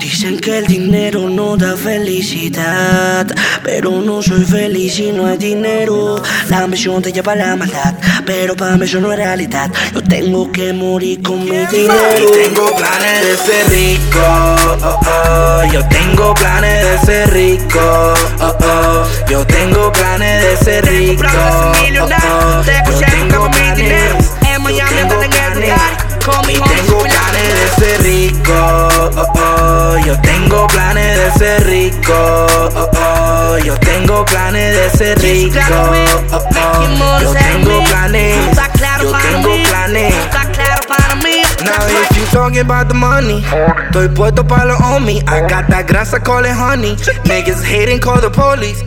Dicen que el dinero no da felicidad, pero no soy feliz si no hay dinero. La ambición te lleva a la maldad, pero para mí eso no es realidad. Yo tengo que morir con mi dinero. Y tengo planes de ser rico, oh, oh. Yo tengo planes de ser rico, oh, oh. Yo tengo planes de ser rico, tengo planes de ser rico, oh, oh. Yo tengo planes, yo tengo planes. Now if you talking about the money, estoy puesto pa' los homies. I got that grasa, call it honey. Niggas hating, call the police.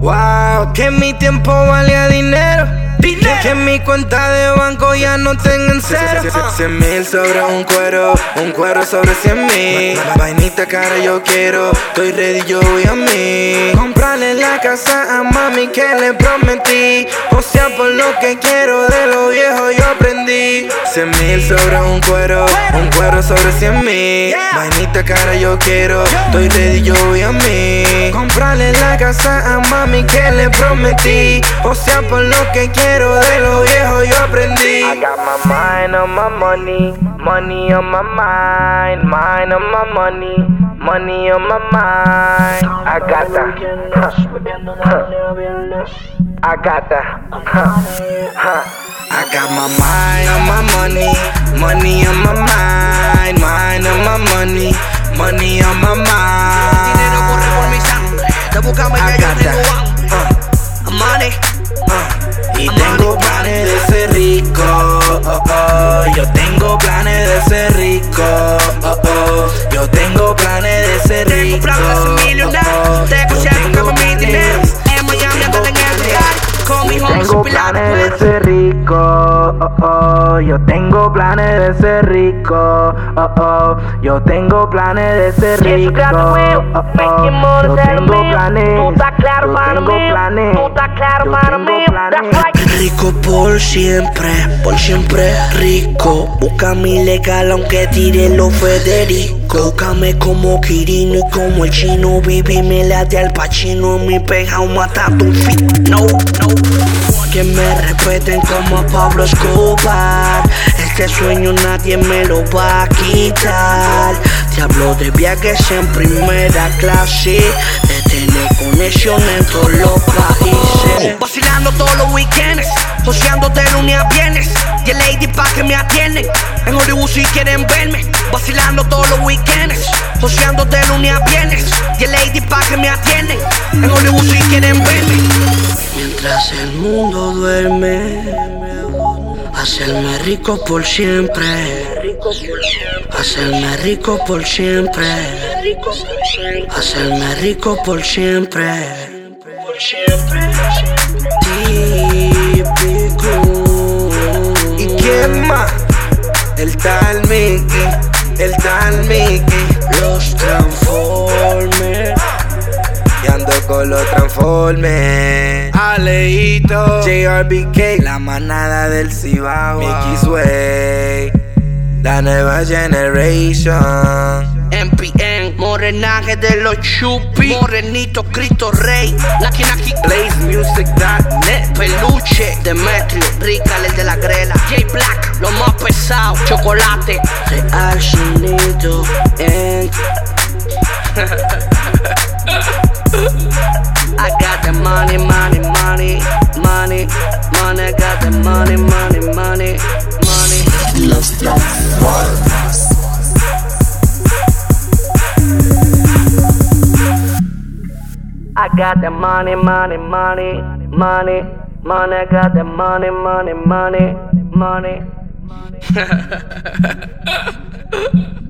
Wow, que mi tiempo valía dinero. Que mi cuenta de banco ya no tenga en cero. Cien mil sobre un cuero, un cuero sobre cien mil. Vainita cara yo quiero, estoy ready, yo voy a mí. Comprarle la casa a mami que le prometí. O sea, por lo que quiero de lo viejo yo aprendí. Cien mil sobre un cuero, un cuero sobre cien mil. Vainita cara yo quiero, estoy ready, yo voy a mí. Comprarle la casa a mami que le prometí. O sea, por lo que quiero de lo viejo yo aprendí. I got my mind on my money, money on my mind, mind on my money, money on my mind. I got that. I got that. I got my mind on my money, money on my mind, mind on my money, money on my Dinero corre por mi mind. sangre. Te buscamos y yo hambre. Money. Uh, y tengo planes de ser rico, oh, oh. Yo tengo planes de ser rico, oh, oh. Yo tengo planes de ser rico, rico, oh, oh. Yo tengo planes de ser rico, oh, oh. Yo tengo planes de ser rico, oh, oh. Yo tengo planes, yo para tengo mí. planes, yo para tengo mí. planes. Rico por siempre, por siempre rico. Búscame ilegal aunque tire los Federico. Búscame como Kirino y como el chino. Viví me late al pachino. En mi matando un fit. No, no. Que me respeten como a Pablo Escobar. Este sueño nadie me lo va a quitar. Te hablo de viajes en primera clase. De tener conexión en todos los países. Vacilando todos los weekends. Joseando de lunes a viernes. Y el lady pa' que me atienden. En Hollywood si quieren verme. Vacilando todos los weekends. Joseando de lunes a viernes. Hacerme rico por siempre. Hacerme rico por siempre. Hacerme rico por siempre. Típico. ¿Y quién más? El tal Mickey, el tal Mickey. Los transforme. Y ando con los transformes. Aleito, JRBK, la manada del Cibao. Mickey Sway, la nueva generation. MPN, morenaje de los chupi. Morenito, Cristo Rey. Naki Naki, BlazeMusic.net. peluche. Demetrio, Rica, el de la grela. J Black, lo más pesado. Chocolate. Real sonido. En. I got the money, money, money, money. I got the money, money, money, money, money. I got the money, money, money, money.